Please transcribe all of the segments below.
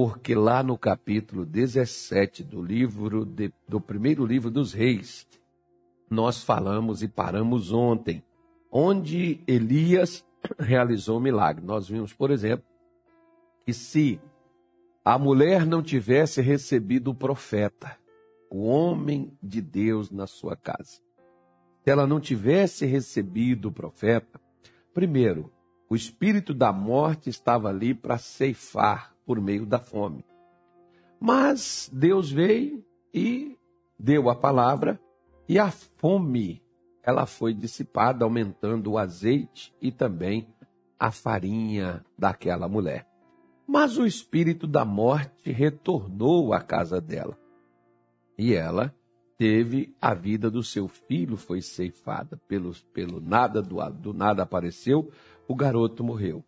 porque lá no capítulo 17 do livro de, do primeiro livro dos reis, nós falamos e paramos ontem, onde Elias realizou o milagre. Nós vimos, por exemplo, que se a mulher não tivesse recebido o profeta, o homem de Deus na sua casa, se ela não tivesse recebido o profeta, primeiro, o espírito da morte estava ali para ceifar por meio da fome. Mas Deus veio e deu a palavra e a fome ela foi dissipada, aumentando o azeite e também a farinha daquela mulher. Mas o espírito da morte retornou à casa dela. E ela teve a vida do seu filho foi ceifada pelo, pelo nada do, do nada apareceu o garoto morreu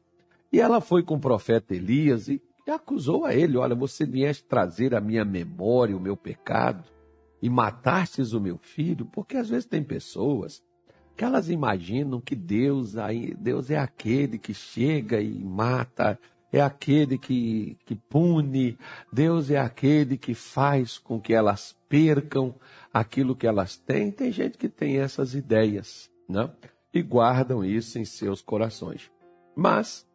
e ela foi com o profeta Elias e, acusou a ele olha você vieste trazer à minha memória o meu pecado e matastes o meu filho porque às vezes tem pessoas que elas imaginam que Deus Deus é aquele que chega e mata é aquele que, que pune, Deus é aquele que faz com que elas percam aquilo que elas têm. Tem gente que tem essas ideias, né? E guardam isso em seus corações. Mas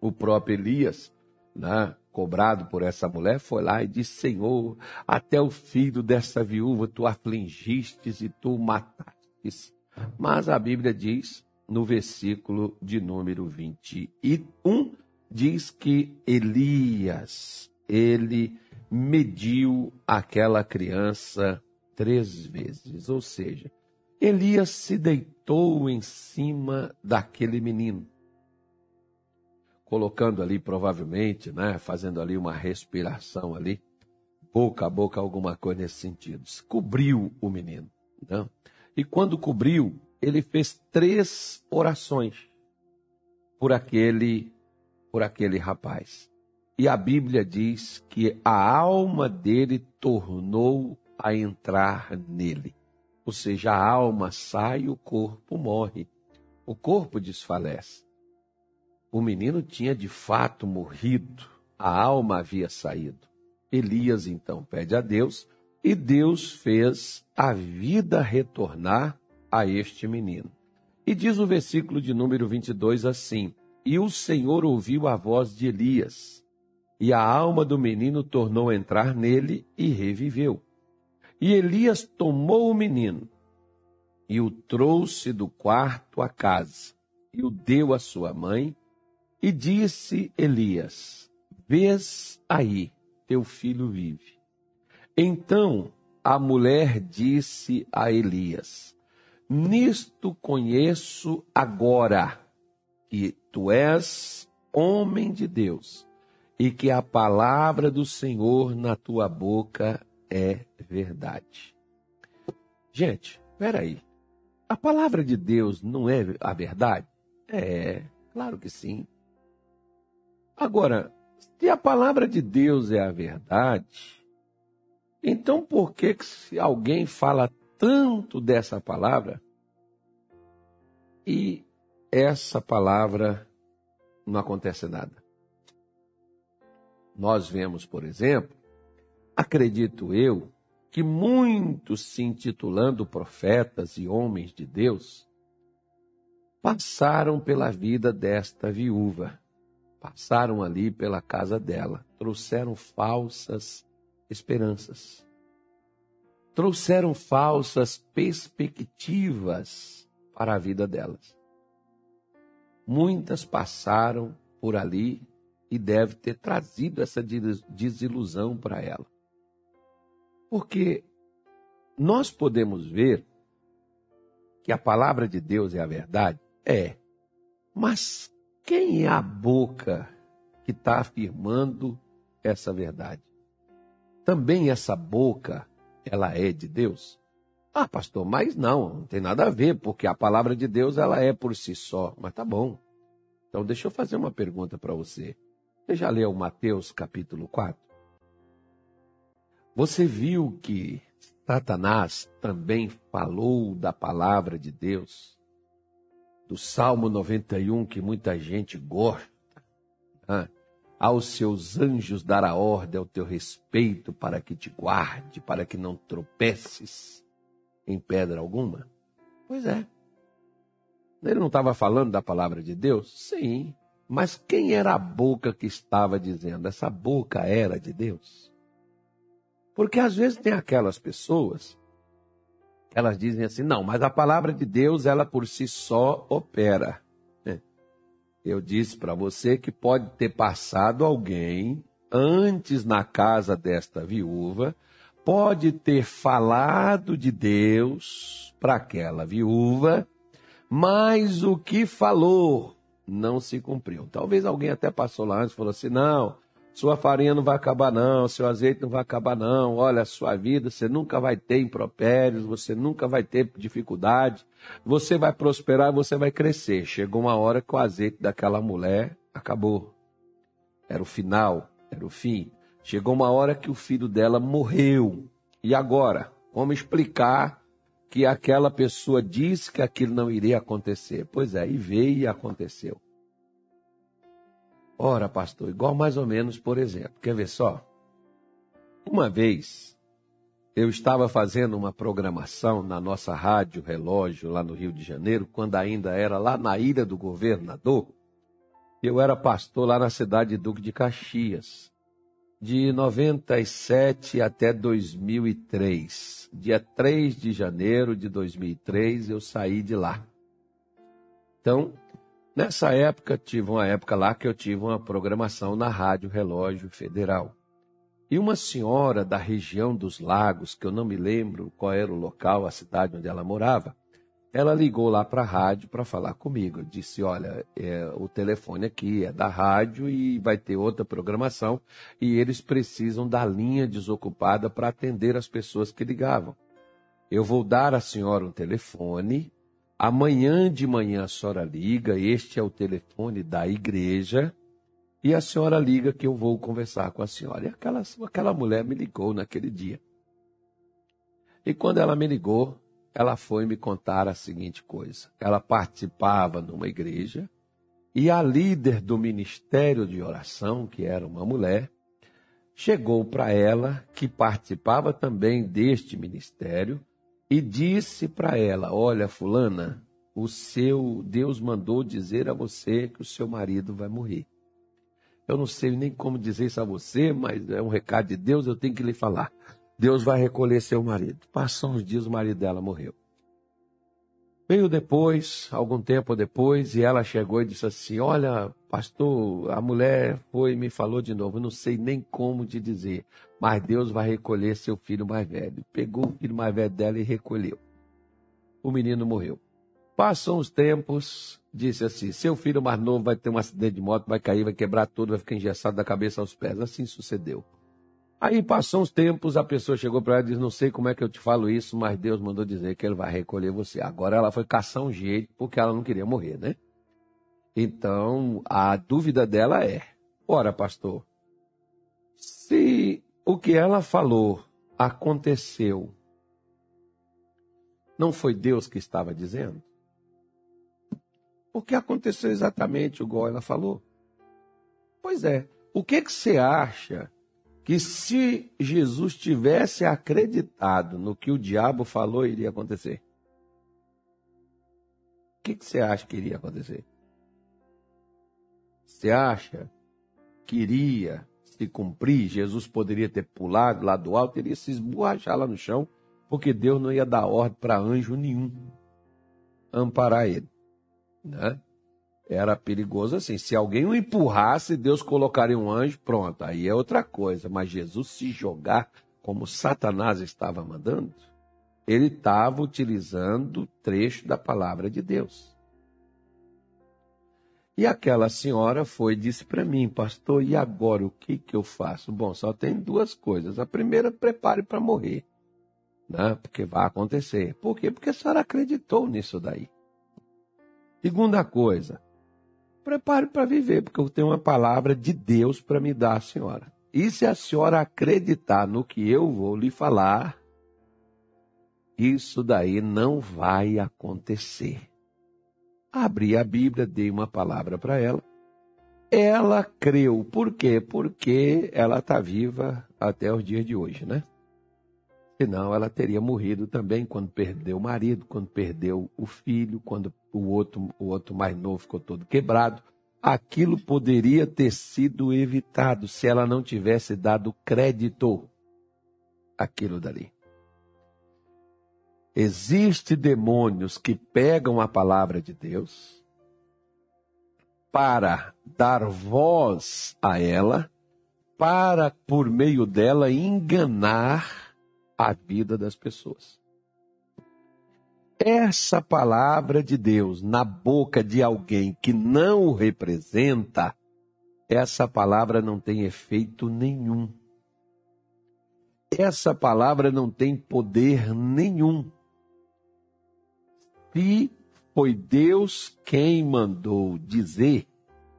o próprio Elias, né, cobrado por essa mulher, foi lá e disse: Senhor, até o filho dessa viúva tu afligistes e tu mataste. Mas a Bíblia diz, no versículo de número 21, diz que Elias, ele mediu aquela criança três vezes. Ou seja, Elias se deitou em cima daquele menino, colocando ali provavelmente, né, fazendo ali uma respiração ali, boca a boca, alguma coisa nesse sentido. Cobriu o menino. Né? E quando cobriu, ele fez três orações por aquele por aquele rapaz. E a Bíblia diz que a alma dele tornou a entrar nele. Ou seja, a alma sai o corpo morre. O corpo desfalece. O menino tinha de fato morrido, a alma havia saído. Elias então pede a Deus e Deus fez a vida retornar a este menino. E diz o versículo de número 22 assim: e o Senhor ouviu a voz de Elias, e a alma do menino tornou a entrar nele e reviveu. E Elias tomou o menino e o trouxe do quarto à casa, e o deu à sua mãe, e disse Elias: Vês aí, teu filho vive. Então a mulher disse a Elias: Nisto conheço agora que tu és homem de Deus e que a palavra do Senhor na tua boca é verdade. Gente, peraí. A palavra de Deus não é a verdade? É, claro que sim. Agora, se a palavra de Deus é a verdade, então por que, que se alguém fala tanto dessa palavra e essa palavra não acontece nada. Nós vemos, por exemplo, acredito eu, que muitos se intitulando profetas e homens de Deus passaram pela vida desta viúva, passaram ali pela casa dela, trouxeram falsas esperanças, trouxeram falsas perspectivas para a vida delas. Muitas passaram por ali e deve ter trazido essa desilusão para ela. Porque nós podemos ver que a palavra de Deus é a verdade? É. Mas quem é a boca que está afirmando essa verdade? Também essa boca, ela é de Deus? Ah, pastor, mas não, não tem nada a ver, porque a palavra de Deus ela é por si só. Mas tá bom. Então deixa eu fazer uma pergunta para você. Você já leu Mateus capítulo 4? Você viu que Satanás também falou da palavra de Deus? Do Salmo 91, que muita gente gosta. Aos seus anjos dará ordem ao teu respeito para que te guarde, para que não tropeces em pedra alguma? Pois é. Ele não estava falando da palavra de Deus? Sim. Mas quem era a boca que estava dizendo? Essa boca era de Deus? Porque às vezes tem aquelas pessoas elas dizem assim: não, mas a palavra de Deus, ela por si só opera. É. Eu disse para você que pode ter passado alguém antes na casa desta viúva, pode ter falado de Deus para aquela viúva, mas o que falou não se cumpriu. Talvez alguém até passou lá antes e falou assim: não, sua farinha não vai acabar, não. Seu azeite não vai acabar, não. Olha, a sua vida, você nunca vai ter impropérios, você nunca vai ter dificuldade. Você vai prosperar, você vai crescer. Chegou uma hora que o azeite daquela mulher acabou. Era o final, era o fim. Chegou uma hora que o filho dela morreu. E agora? Como explicar que aquela pessoa disse que aquilo não iria acontecer? Pois é, e veio e aconteceu. Ora, pastor, igual mais ou menos, por exemplo, quer ver só? Uma vez, eu estava fazendo uma programação na nossa rádio relógio lá no Rio de Janeiro, quando ainda era lá na ilha do governador. Eu era pastor lá na cidade de Duque de Caxias, de 97 até 2003. Dia 3 de janeiro de 2003 eu saí de lá. Então, Nessa época, tive uma época lá que eu tive uma programação na Rádio Relógio Federal. E uma senhora da região dos lagos, que eu não me lembro qual era o local, a cidade onde ela morava, ela ligou lá para a rádio para falar comigo. Eu disse: Olha, é, o telefone aqui é da rádio e vai ter outra programação e eles precisam da linha desocupada para atender as pessoas que ligavam. Eu vou dar à senhora um telefone Amanhã de manhã a senhora liga, este é o telefone da igreja, e a senhora liga que eu vou conversar com a senhora. E aquela, aquela mulher me ligou naquele dia. E quando ela me ligou, ela foi me contar a seguinte coisa: ela participava numa igreja, e a líder do ministério de oração, que era uma mulher, chegou para ela, que participava também deste ministério, e disse para ela: Olha, Fulana, o seu Deus mandou dizer a você que o seu marido vai morrer. Eu não sei nem como dizer isso a você, mas é um recado de Deus, eu tenho que lhe falar. Deus vai recolher seu marido. Passou uns dias, o marido dela morreu. Veio depois, algum tempo depois, e ela chegou e disse assim: Olha, pastor, a mulher foi e me falou de novo, eu não sei nem como te dizer, mas Deus vai recolher seu filho mais velho. Pegou o filho mais velho dela e recolheu. O menino morreu. Passam os tempos, disse assim: seu filho mais novo vai ter um acidente de moto, vai cair, vai quebrar tudo, vai ficar engessado da cabeça aos pés. Assim sucedeu. Aí passou uns tempos, a pessoa chegou para ela e disse: Não sei como é que eu te falo isso, mas Deus mandou dizer que ele vai recolher você. Agora ela foi caçar um jeito porque ela não queria morrer, né? Então a dúvida dela é: Ora, pastor, se o que ela falou aconteceu, não foi Deus que estava dizendo? Porque aconteceu exatamente igual ela falou. Pois é. O que, que você acha que se Jesus tivesse acreditado no que o diabo falou, iria acontecer? O que, que você acha que iria acontecer? Você acha que iria se cumprir? Jesus poderia ter pulado lá do alto, iria se esborrachar lá no chão, porque Deus não ia dar ordem para anjo nenhum amparar ele. Né? era perigoso assim. Se alguém o empurrasse, Deus colocaria um anjo, pronto, aí é outra coisa. Mas Jesus se jogar como Satanás estava mandando, ele estava utilizando trecho da palavra de Deus. E aquela senhora foi disse para mim, pastor, e agora o que, que eu faço? Bom, só tem duas coisas. A primeira, prepare para morrer, né? porque vai acontecer. Por quê? Porque a senhora acreditou nisso daí. Segunda coisa, prepare para viver, porque eu tenho uma palavra de Deus para me dar, senhora. E se a senhora acreditar no que eu vou lhe falar, isso daí não vai acontecer. Abri a Bíblia, dei uma palavra para ela. ela creu. Por quê? Porque ela está viva até os dias de hoje, né? Senão ela teria morrido também quando perdeu o marido, quando perdeu o filho, quando o outro, o outro mais novo ficou todo quebrado. Aquilo poderia ter sido evitado se ela não tivesse dado crédito àquilo dali. Existem demônios que pegam a palavra de Deus, para dar voz a ela, para, por meio dela, enganar a vida das pessoas. Essa palavra de Deus na boca de alguém que não o representa, essa palavra não tem efeito nenhum. Essa palavra não tem poder nenhum. Se foi Deus quem mandou dizer,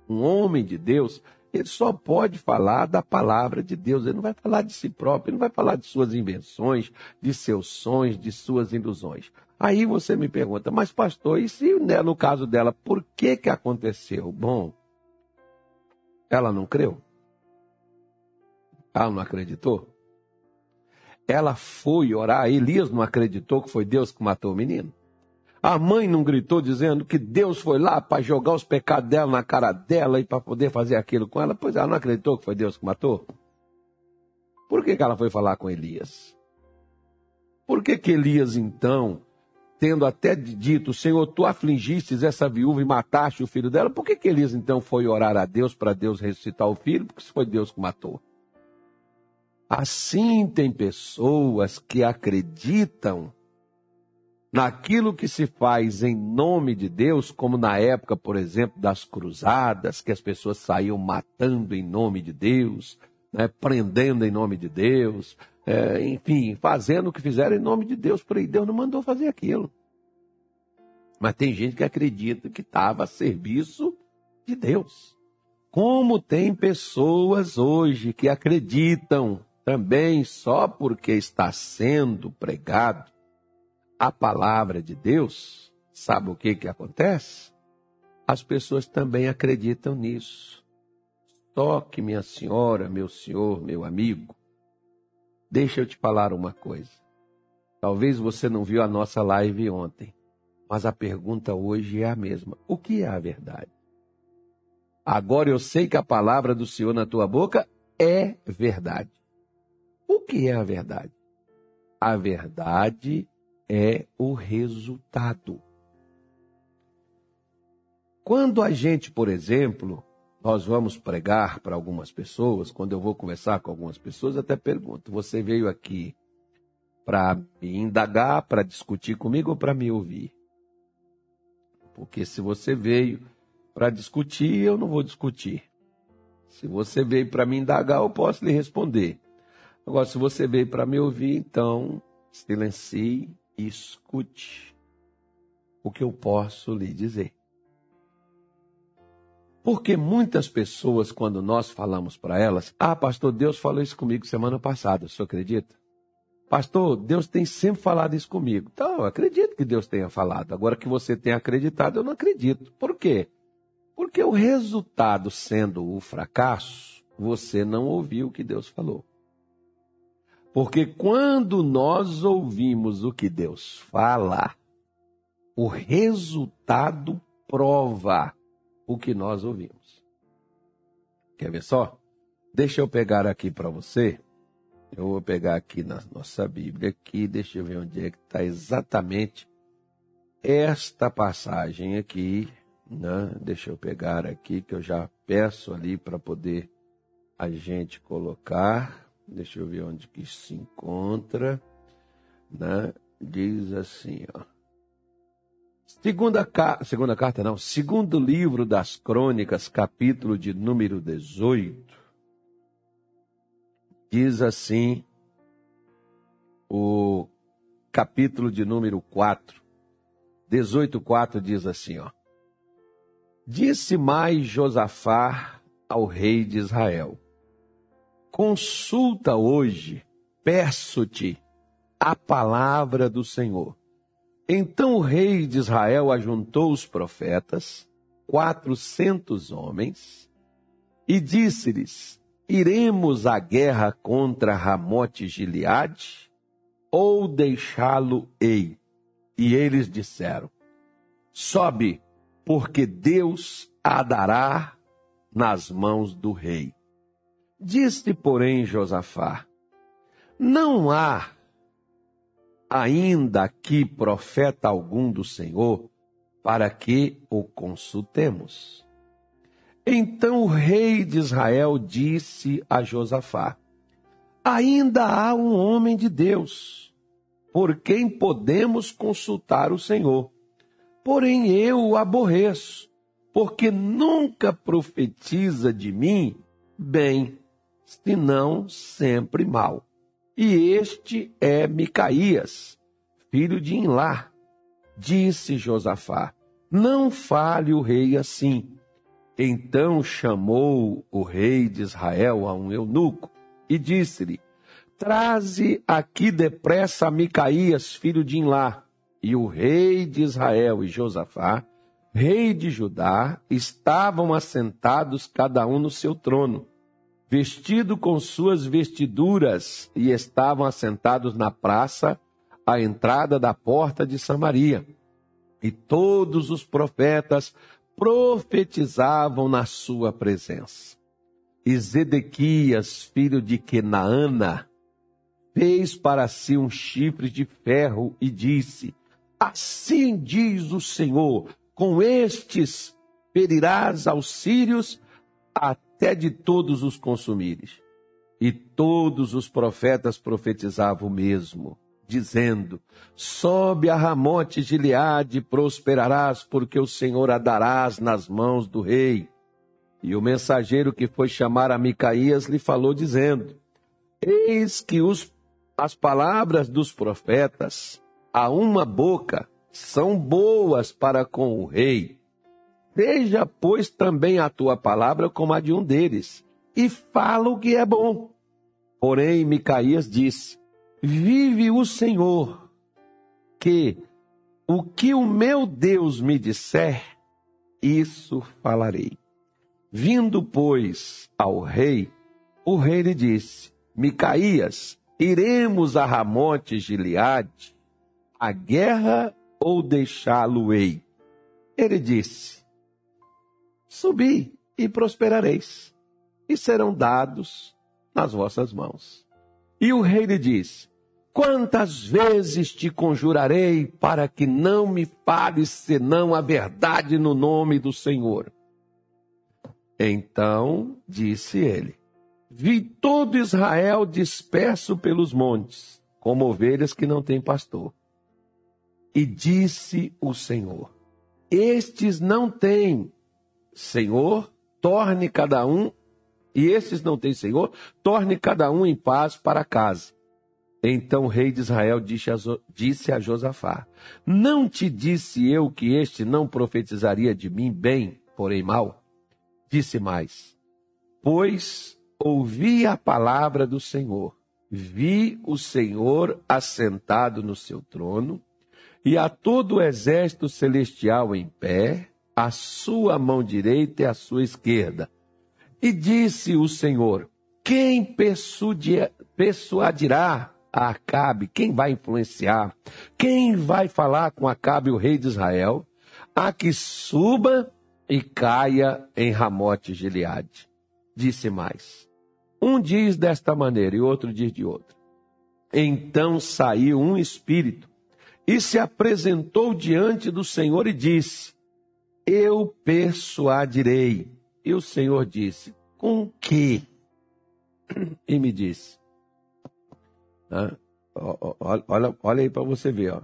um homem de Deus, ele só pode falar da palavra de Deus, ele não vai falar de si próprio, ele não vai falar de suas invenções, de seus sonhos, de suas ilusões. Aí você me pergunta, mas pastor, e se né, no caso dela, por que que aconteceu? Bom, ela não creu? Ela não acreditou? Ela foi orar, Elias não acreditou que foi Deus que matou o menino? A mãe não gritou dizendo que Deus foi lá para jogar os pecados dela na cara dela e para poder fazer aquilo com ela? Pois ela não acreditou que foi Deus que matou? Por que, que ela foi falar com Elias? Por que, que Elias, então, tendo até dito, Senhor, tu afligistes essa viúva e mataste o filho dela, por que, que Elias, então, foi orar a Deus para Deus ressuscitar o filho? Porque foi Deus que matou. Assim tem pessoas que acreditam naquilo que se faz em nome de Deus, como na época, por exemplo, das cruzadas, que as pessoas saíam matando em nome de Deus, né, prendendo em nome de Deus, é, enfim, fazendo o que fizeram em nome de Deus, por aí Deus não mandou fazer aquilo. Mas tem gente que acredita que estava a serviço de Deus. Como tem pessoas hoje que acreditam também só porque está sendo pregado a palavra de Deus, sabe o que, que acontece? As pessoas também acreditam nisso. Só que, minha senhora, meu senhor, meu amigo, deixa eu te falar uma coisa. Talvez você não viu a nossa live ontem, mas a pergunta hoje é a mesma: o que é a verdade? Agora eu sei que a palavra do Senhor na tua boca é verdade. O que é a verdade? A verdade é o resultado. Quando a gente, por exemplo, nós vamos pregar para algumas pessoas, quando eu vou conversar com algumas pessoas, até pergunto: você veio aqui para me indagar, para discutir comigo ou para me ouvir? Porque se você veio para discutir, eu não vou discutir. Se você veio para me indagar, eu posso lhe responder. Agora, se você veio para me ouvir, então silencie escute o que eu posso lhe dizer. Porque muitas pessoas, quando nós falamos para elas, ah, pastor, Deus falou isso comigo semana passada, o senhor acredita? Pastor, Deus tem sempre falado isso comigo. Então, eu acredito que Deus tenha falado. Agora que você tem acreditado, eu não acredito. Por quê? Porque o resultado sendo o fracasso, você não ouviu o que Deus falou. Porque quando nós ouvimos o que Deus fala, o resultado prova o que nós ouvimos. Quer ver só? Deixa eu pegar aqui para você. Eu vou pegar aqui na nossa Bíblia aqui, deixa eu ver onde é que está exatamente esta passagem aqui. Né? Deixa eu pegar aqui que eu já peço ali para poder a gente colocar. Deixa eu ver onde que se encontra. Né? Diz assim, ó. Segunda, segunda carta, não. Segundo livro das crônicas, capítulo de número 18. Diz assim o capítulo de número 4. 18,4 diz assim, ó. Disse mais Josafá ao rei de Israel: Consulta hoje, peço-te, a palavra do Senhor. Então o rei de Israel ajuntou os profetas, quatrocentos homens, E disse-lhes: Iremos à guerra contra Ramote Gileade ou deixá-lo-ei? E eles disseram: Sobe, porque Deus a dará nas mãos do rei. Disse, porém, Josafá: Não há ainda aqui profeta algum do Senhor para que o consultemos. Então o rei de Israel disse a Josafá: Ainda há um homem de Deus, por quem podemos consultar o Senhor. Porém eu o aborreço, porque nunca profetiza de mim bem, senão sempre mal. E este é Micaías, filho de Inlá. Disse Josafá: Não fale o rei assim. Então chamou o rei de Israel a um eunuco e disse-lhe: Traze aqui depressa Micaías, filho de Inlá. E o rei de Israel e Josafá, rei de Judá, estavam assentados cada um no seu trono, vestido com suas vestiduras, e estavam assentados na praça, à entrada da porta de Samaria. E todos os profetas profetizavam na sua presença. E Zedequias, filho de Kenaana, fez para si um chifre de ferro e disse: Assim diz o Senhor: com estes ferirás aos sírios até de todos os consumires. E todos os profetas profetizavam o mesmo, dizendo: Sobe a Ramote Gileade prosperarás, porque o Senhor a darás nas mãos do rei. E o mensageiro que foi chamar a Micaías lhe falou, dizendo: Eis que os, as palavras dos profetas a uma boca são boas para com o rei. Seja, pois, também a tua palavra como a de um deles, e fala o que é bom. Porém, Micaías disse: Vive o Senhor, que o que o meu Deus me disser, isso falarei. Vindo, pois, ao rei, o rei lhe disse: Micaías, iremos a Ramote Gileade a guerra ou deixá-lo-ei? Ele disse: Subi e prosperareis, e serão dados nas vossas mãos. E o rei lhe disse: Quantas vezes te conjurarei para que não me fales senão a verdade no nome do Senhor? Então disse ele: Vi todo Israel disperso pelos montes, como ovelhas que não têm pastor. E disse o Senhor: Estes não têm Senhor, torne cada um, e estes não têm Senhor, torne cada um em paz para casa. Então o rei de Israel disse a, disse a Josafá: Não te disse eu que este não profetizaria de mim bem, porém mal? Disse mais: Pois ouvi a palavra do Senhor, vi o Senhor assentado no seu trono e a todo o exército celestial em pé, a sua mão direita e a sua esquerda. E disse o Senhor: Quem persuadirá a Acabe? Quem vai influenciar? Quem vai falar com Acabe, o rei de Israel? A que suba e caia em Ramote Gileade. Disse mais. Um diz desta maneira e outro diz de outra. Então saiu um espírito e se apresentou diante do Senhor e disse: Eu persuadirei. E o Senhor disse: Com que? E me disse: ah, olha, olha aí para você ver, ó.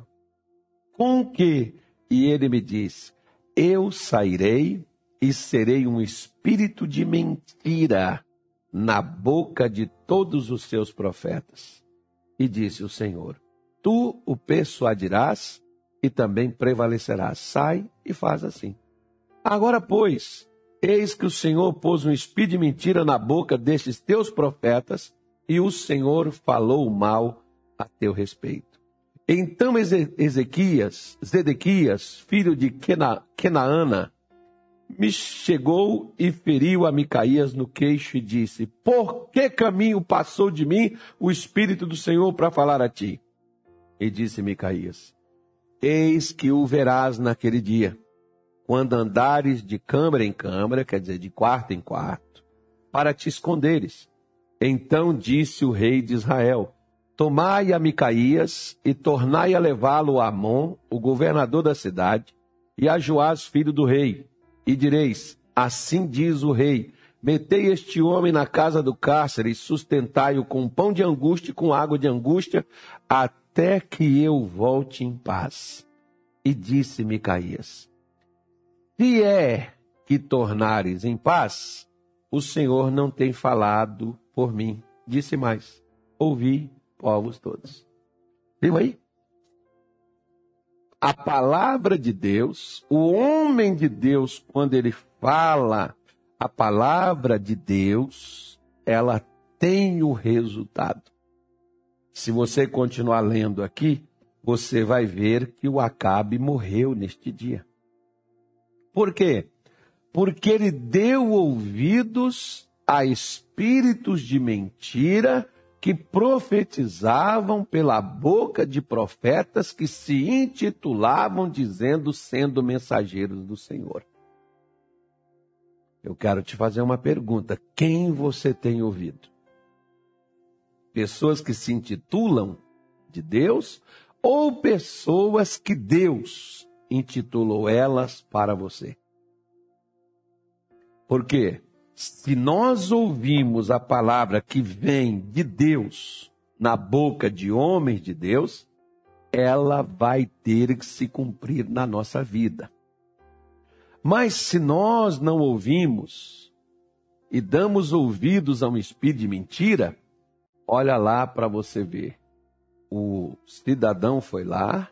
Com que? E ele me disse: Eu sairei e serei um espírito de mentira na boca de todos os seus profetas. E disse o Senhor: tu o persuadirás e também prevalecerás. Sai e faz assim. Agora, pois, eis que o Senhor pôs um espírito de mentira na boca destes teus profetas, e o Senhor falou mal a teu respeito. Então Ezequias, Zedequias, filho de Quena, Kenaana, me chegou e feriu a Micaías no queixo e disse: Por que caminho passou de mim o Espírito do Senhor para falar a ti? E disse Micaías: Eis que o verás naquele dia, quando andares de câmara em câmara, quer dizer, de quarto em quarto, para te esconderes. Então disse o rei de Israel: Tomai a Micaías e tornai a levá-lo a Amon, o governador da cidade, e a Joás, filho do rei. E direis: Assim diz o rei: Metei este homem na casa do cárcere e sustentai-o com pão de angústia e com água de angústia, até que eu volte em paz. E disse Micaías: Se é que tornares em paz, o Senhor não tem falado por mim. Disse mais: Ouvi povos todos. Viu aí? A palavra de Deus, o homem de Deus, quando ele fala a palavra de Deus, ela tem o resultado. Se você continuar lendo aqui, você vai ver que o Acabe morreu neste dia. Por quê? Porque ele deu ouvidos a espíritos de mentira que profetizavam pela boca de profetas que se intitulavam dizendo sendo mensageiros do Senhor. Eu quero te fazer uma pergunta: quem você tem ouvido? Pessoas que se intitulam de Deus ou pessoas que Deus intitulou elas para você? Por quê? se nós ouvimos a palavra que vem de Deus na boca de homens de Deus, ela vai ter que se cumprir na nossa vida. Mas se nós não ouvimos e damos ouvidos a um espírito de mentira, olha lá para você ver. O cidadão foi lá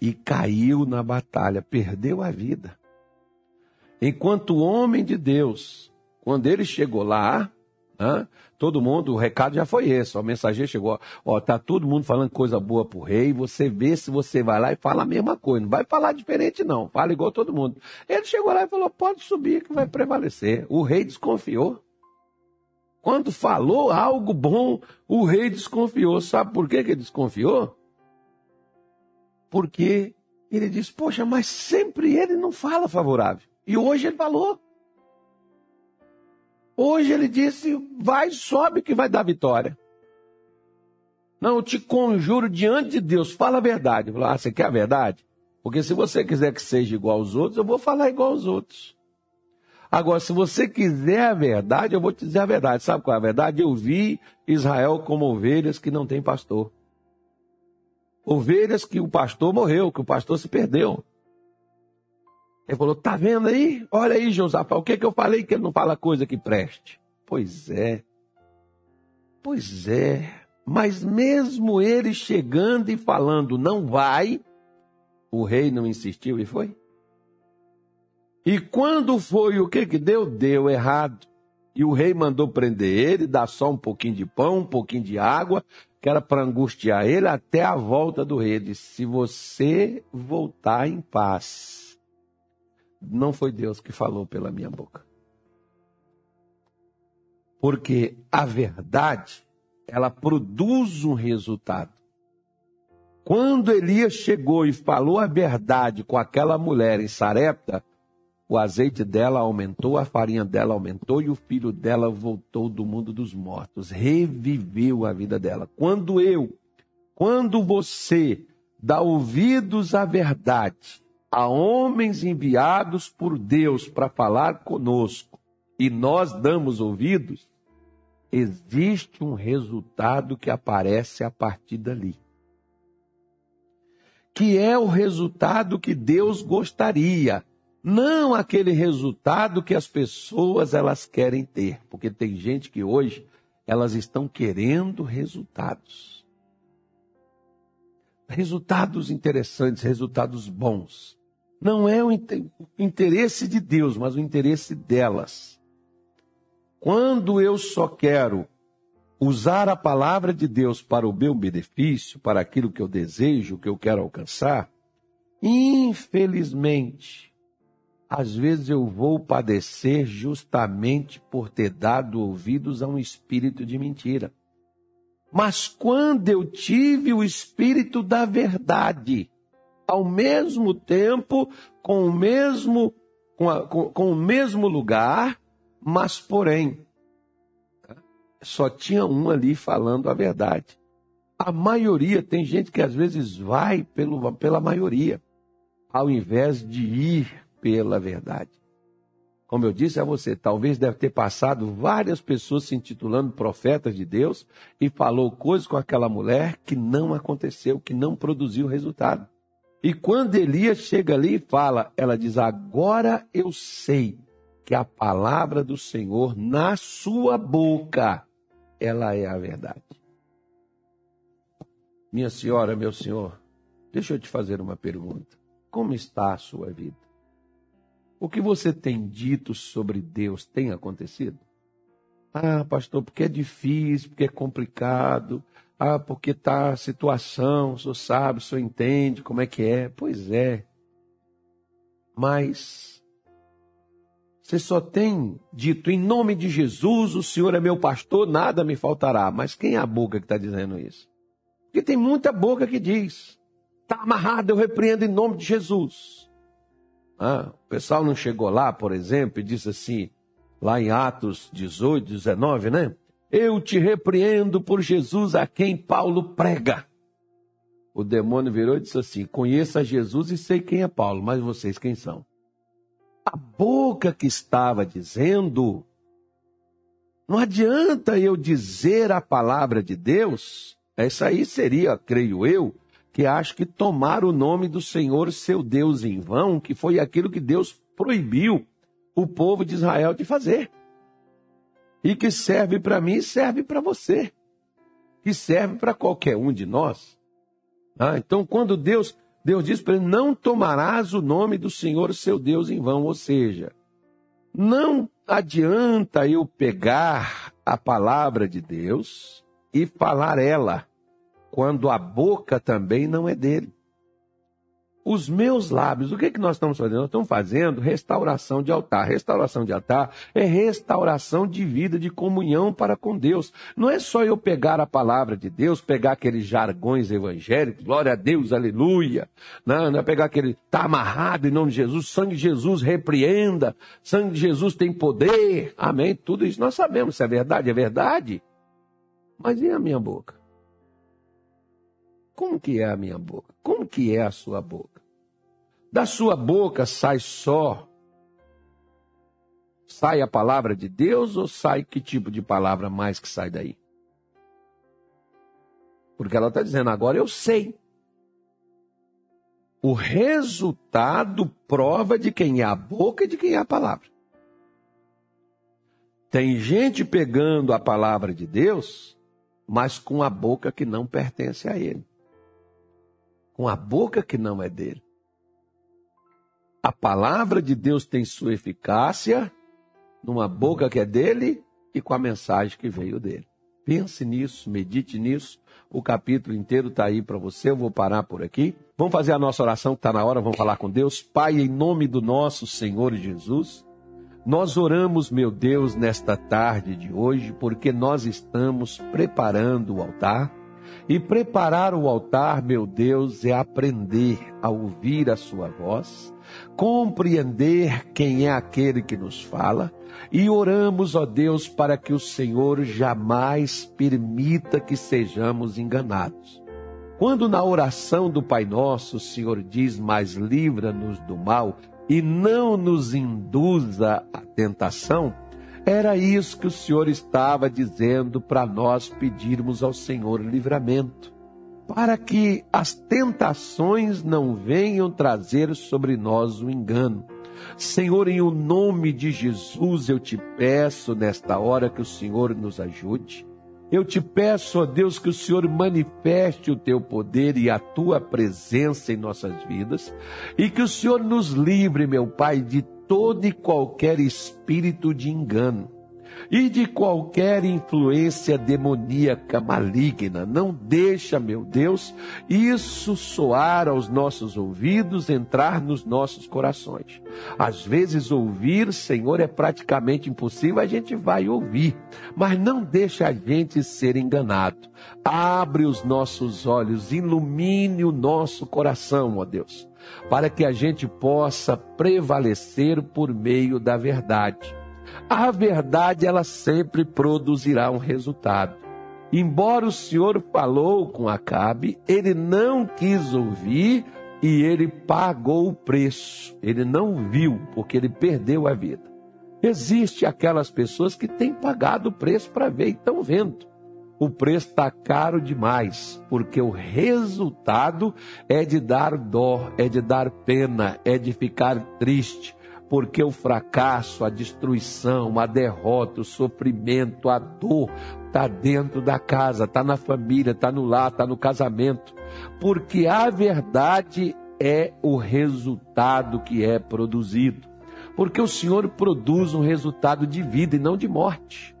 e caiu na batalha, perdeu a vida. Enquanto o homem de Deus, quando ele chegou lá, todo mundo, o recado já foi esse, o mensageiro chegou, ó, tá todo mundo falando coisa boa pro rei, você vê se você vai lá e fala a mesma coisa, não vai falar diferente não, fala igual todo mundo. Ele chegou lá e falou, pode subir que vai prevalecer. O rei desconfiou. Quando falou algo bom, o rei desconfiou. Sabe por que ele desconfiou? Porque ele disse, poxa, mas sempre ele não fala favorável. E hoje ele falou. Hoje ele disse: vai, sobe que vai dar vitória. Não, eu te conjuro diante de Deus, fala a verdade. Falou, ah, você quer a verdade? Porque se você quiser que seja igual aos outros, eu vou falar igual aos outros. Agora, se você quiser a verdade, eu vou te dizer a verdade. Sabe qual é a verdade? Eu vi Israel como ovelhas que não têm pastor. Ovelhas que o pastor morreu, que o pastor se perdeu. Ele falou: tá vendo aí? Olha aí, Josafá, o que, é que eu falei que ele não fala coisa que preste? Pois é. Pois é. Mas mesmo ele chegando e falando não vai, o rei não insistiu e foi. E quando foi, o que que deu? Deu errado. E o rei mandou prender ele, dar só um pouquinho de pão, um pouquinho de água, que era para angustiar ele até a volta do rei. Disse, se você voltar em paz, não foi Deus que falou pela minha boca. Porque a verdade, ela produz um resultado. Quando Elias chegou e falou a verdade com aquela mulher em Sarepta, o azeite dela aumentou, a farinha dela aumentou e o filho dela voltou do mundo dos mortos, reviveu a vida dela. Quando eu, quando você dá ouvidos à verdade, a homens enviados por Deus para falar conosco e nós damos ouvidos, existe um resultado que aparece a partir dali. Que é o resultado que Deus gostaria, não aquele resultado que as pessoas elas querem ter, porque tem gente que hoje elas estão querendo resultados. Resultados interessantes, resultados bons não é o interesse de Deus, mas o interesse delas. Quando eu só quero usar a palavra de Deus para o meu benefício, para aquilo que eu desejo, que eu quero alcançar, infelizmente, às vezes eu vou padecer justamente por ter dado ouvidos a um espírito de mentira. Mas quando eu tive o espírito da verdade, ao mesmo tempo, com o mesmo, com, a, com, com o mesmo lugar, mas porém, só tinha um ali falando a verdade. A maioria, tem gente que às vezes vai pelo, pela maioria, ao invés de ir pela verdade. Como eu disse a você, talvez deve ter passado várias pessoas se intitulando profetas de Deus e falou coisas com aquela mulher que não aconteceu, que não produziu resultado. E quando Elias chega ali e fala, ela diz: Agora eu sei que a palavra do Senhor na sua boca, ela é a verdade. Minha senhora, meu senhor, deixa eu te fazer uma pergunta. Como está a sua vida? O que você tem dito sobre Deus tem acontecido? Ah, pastor, porque é difícil, porque é complicado. Ah, porque está a situação, o senhor sabe, o senhor entende como é que é. Pois é. Mas você só tem dito, em nome de Jesus, o Senhor é meu pastor, nada me faltará. Mas quem é a boca que está dizendo isso? Porque tem muita boca que diz, está amarrado, eu repreendo em nome de Jesus. O pessoal não chegou lá, por exemplo, e disse assim, lá em Atos 18, 19, né? Eu te repreendo por Jesus a quem Paulo prega. O demônio virou e disse assim: Conheça Jesus e sei quem é Paulo, mas vocês quem são? A boca que estava dizendo, não adianta eu dizer a palavra de Deus, essa aí seria, creio eu, que acha que tomar o nome do Senhor, seu Deus, em vão, que foi aquilo que Deus proibiu o povo de Israel de fazer. E que serve para mim, serve para você. Que serve para qualquer um de nós. Ah, então, quando Deus, Deus diz para ele, não tomarás o nome do Senhor, seu Deus, em vão. Ou seja, não adianta eu pegar a palavra de Deus e falar ela quando a boca também não é dele. Os meus lábios, o que, é que nós estamos fazendo? Nós estamos fazendo restauração de altar. Restauração de altar é restauração de vida, de comunhão para com Deus. Não é só eu pegar a palavra de Deus, pegar aqueles jargões evangélicos, glória a Deus, aleluia. Não, não é pegar aquele, está amarrado em nome de Jesus, sangue de Jesus repreenda, sangue de Jesus tem poder, amém. Tudo isso nós sabemos, se é verdade, é verdade. Mas e a minha boca? Como que é a minha boca? Como que é a sua boca? Da sua boca sai só sai a palavra de Deus ou sai que tipo de palavra mais que sai daí? Porque ela está dizendo, agora eu sei. O resultado prova de quem é a boca e de quem é a palavra. Tem gente pegando a palavra de Deus, mas com a boca que não pertence a ele com a boca que não é dele. A palavra de Deus tem sua eficácia numa boca que é dele e com a mensagem que veio dele. Pense nisso, medite nisso. O capítulo inteiro está aí para você. Eu vou parar por aqui. Vamos fazer a nossa oração que está na hora. Vamos falar com Deus. Pai, em nome do nosso Senhor Jesus, nós oramos, meu Deus, nesta tarde de hoje, porque nós estamos preparando o altar e preparar o altar, meu Deus, é aprender a ouvir a sua voz, compreender quem é aquele que nos fala, e oramos, ó Deus, para que o Senhor jamais permita que sejamos enganados. Quando na oração do Pai Nosso o Senhor diz: Mas livra-nos do mal e não nos induza à tentação, era isso que o Senhor estava dizendo para nós pedirmos ao Senhor livramento, para que as tentações não venham trazer sobre nós o engano. Senhor, em o nome de Jesus, eu te peço nesta hora que o Senhor nos ajude. Eu te peço, ó Deus, que o Senhor manifeste o teu poder e a tua presença em nossas vidas e que o Senhor nos livre, meu Pai, de todo e qualquer espírito de engano. e de qualquer influência demoníaca maligna. Não deixa, meu Deus, isso soar aos nossos ouvidos, entrar nos nossos corações. Às vezes ouvir, Senhor, é praticamente impossível, a gente vai ouvir, mas não deixa a gente ser enganado. Abre os nossos olhos, ilumine o nosso coração, ó Deus, para que a gente possa prevalecer por meio da verdade a verdade ela sempre produzirá um resultado. Embora o Senhor falou com Acabe, ele não quis ouvir e ele pagou o preço. Ele não viu, porque ele perdeu a vida. Existe aquelas pessoas que têm pagado o preço para ver e estão vendo. O preço está caro demais, porque o resultado é de dar dó, é de dar pena, é de ficar triste, porque o fracasso, a destruição, a derrota, o sofrimento, a dor está dentro da casa, está na família, está no lar, está no casamento, porque a verdade é o resultado que é produzido. Porque o Senhor produz um resultado de vida e não de morte.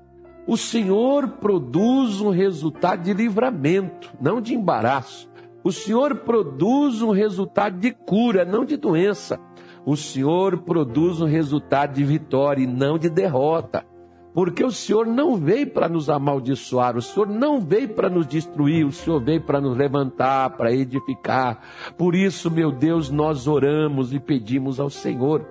O Senhor produz um resultado de livramento, não de embaraço. O Senhor produz um resultado de cura, não de doença o Senhor produz um resultado de vitória e não de derrota. Porque o Senhor não veio para nos amaldiçoar, o Senhor não veio para nos destruir, o Senhor veio para nos levantar, para edificar. Por isso, meu Deus, nós oramos e pedimos ao Senhor.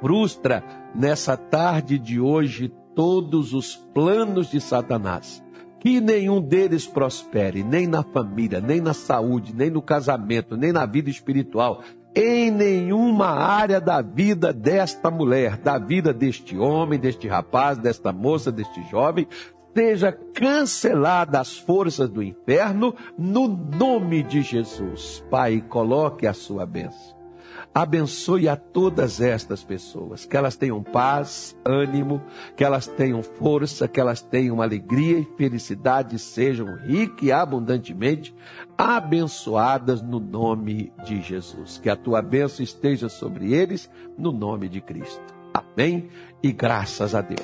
Frustra nessa tarde de hoje todos os planos de Satanás que nenhum deles prospere, nem na família, nem na saúde, nem no casamento, nem na vida espiritual, em nenhuma área da vida desta mulher, da vida deste homem, deste rapaz, desta moça, deste jovem, seja cancelada as forças do inferno no nome de Jesus. Pai, coloque a sua bênção abençoe a todas estas pessoas, que elas tenham paz, ânimo, que elas tenham força, que elas tenham alegria e felicidade, sejam ricas e abundantemente abençoadas no nome de Jesus. Que a tua bênção esteja sobre eles no nome de Cristo. Amém e graças a Deus.